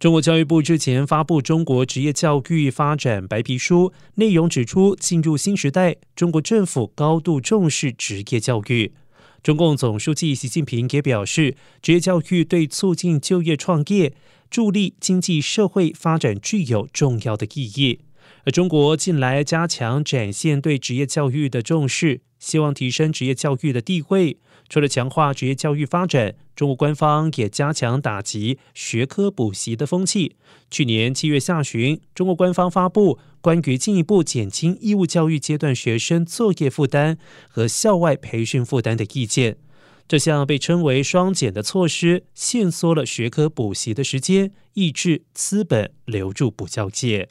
中国教育部之前发布《中国职业教育发展白皮书》，内容指出，进入新时代，中国政府高度重视职业教育。中共总书记习近平也表示，职业教育对促进就业创业、助力经济社会发展具有重要的意义。而中国近来加强展现对职业教育的重视，希望提升职业教育的地位。除了强化职业教育发展，中国官方也加强打击学科补习的风气。去年七月下旬，中国官方发布关于进一步减轻义务教育阶段学生作业负担和校外培训负担的意见。这项被称为“双减”的措施，限缩了学科补习的时间，抑制资本流入补教界。